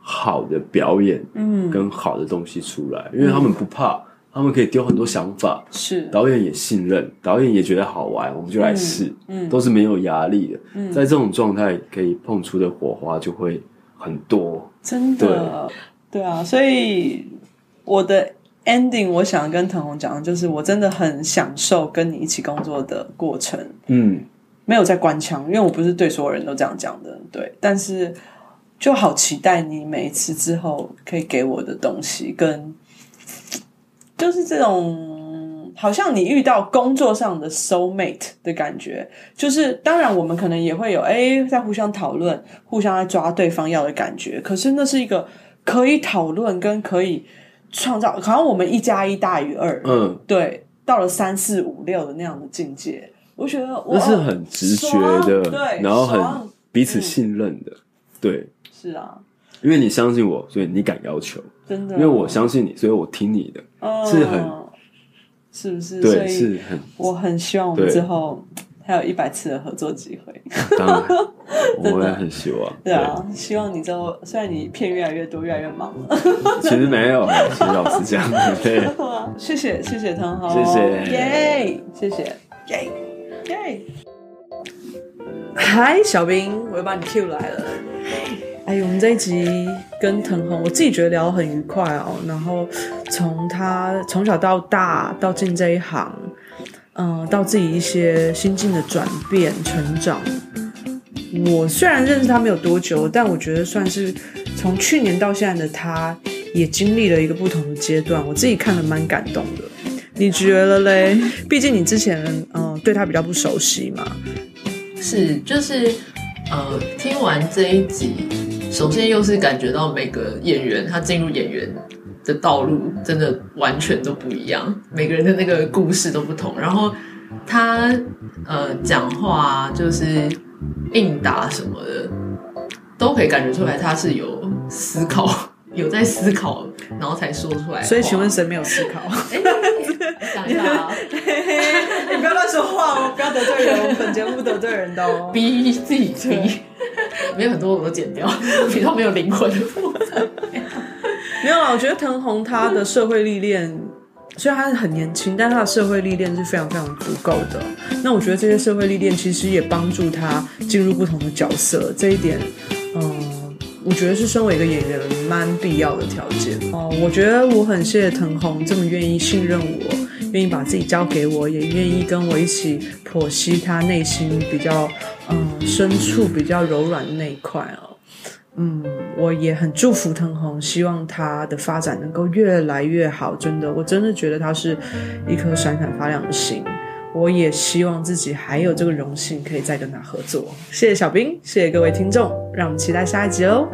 好的表演，嗯，跟好的东西出来，因为他们不怕。他们可以丢很多想法，是。导演也信任，导演也觉得好玩，我们就来试，嗯，嗯。都是没有压力的，嗯，在这种状态可以碰出的火花就会很多，真的，对，对啊，所以我的 ending 我想跟腾红讲的就是，我真的很享受跟你一起工作的过程，嗯，没有在关腔，因为我不是对所有人都这样讲的，对，但是就好期待你每一次之后可以给我的东西跟。就是这种，好像你遇到工作上的 soul mate 的感觉。就是当然，我们可能也会有哎，在互相讨论、互相在抓对方要的感觉。可是那是一个可以讨论跟可以创造，好像我们一加一大于二。嗯，对，到了三四五六的那样的境界，我觉得那是很直觉的，对，然后很彼此信任的，嗯、对，是啊。因为你相信我，所以你敢要求。真的，因为我相信你，所以我听你的。哦、是很，是不是？对，是很。我很希望我们之后还有一百次的合作机会。当然，我也很希望。对啊，希望你之后虽然你片越来越多，越来越忙了。其实没有，其实老实讲，对。谢谢，谢谢腾鸿，谢谢，耶，谢谢，耶，耶。嗨，小兵，我又把你 Q 来了。哎，我们这一集跟腾鸿，我自己觉得聊得很愉快哦。然后从他从小到大到进这一行，嗯、到自己一些心境的转变、成长。我虽然认识他没有多久，但我觉得算是从去年到现在的他，也经历了一个不同的阶段。我自己看了蛮感动的。你觉得嘞？毕竟你之前嗯、对他比较不熟悉嘛。是，就是呃，听完这一集。首先，又是感觉到每个演员他进入演员的道路真的完全都不一样，每个人的那个故事都不同。然后他呃讲话就是应答什么的，都可以感觉出来他是有思考，有在思考，然后才说出来。所以，请问谁没有思考？欸、想一下啊，你不要乱说话哦，不要得罪人，我们本节目得罪人的哦，逼自己逼。没有很多我都剪掉，比较没有灵魂的部分。没有啦，我觉得腾鸿他的社会历练，虽然他是很年轻，但他的社会历练是非常非常足够的。那我觉得这些社会历练其实也帮助他进入不同的角色，这一点，嗯，我觉得是身为一个演员蛮必要的条件。哦，我觉得我很谢谢腾鸿这么愿意信任我。愿意把自己交给我，也愿意跟我一起剖析他内心比较嗯深处比较柔软的那一块哦。嗯，我也很祝福腾鸿，希望他的发展能够越来越好。真的，我真的觉得他是一颗闪闪发亮的心。我也希望自己还有这个荣幸可以再跟他合作。谢谢小兵，谢谢各位听众，让我们期待下一集哦。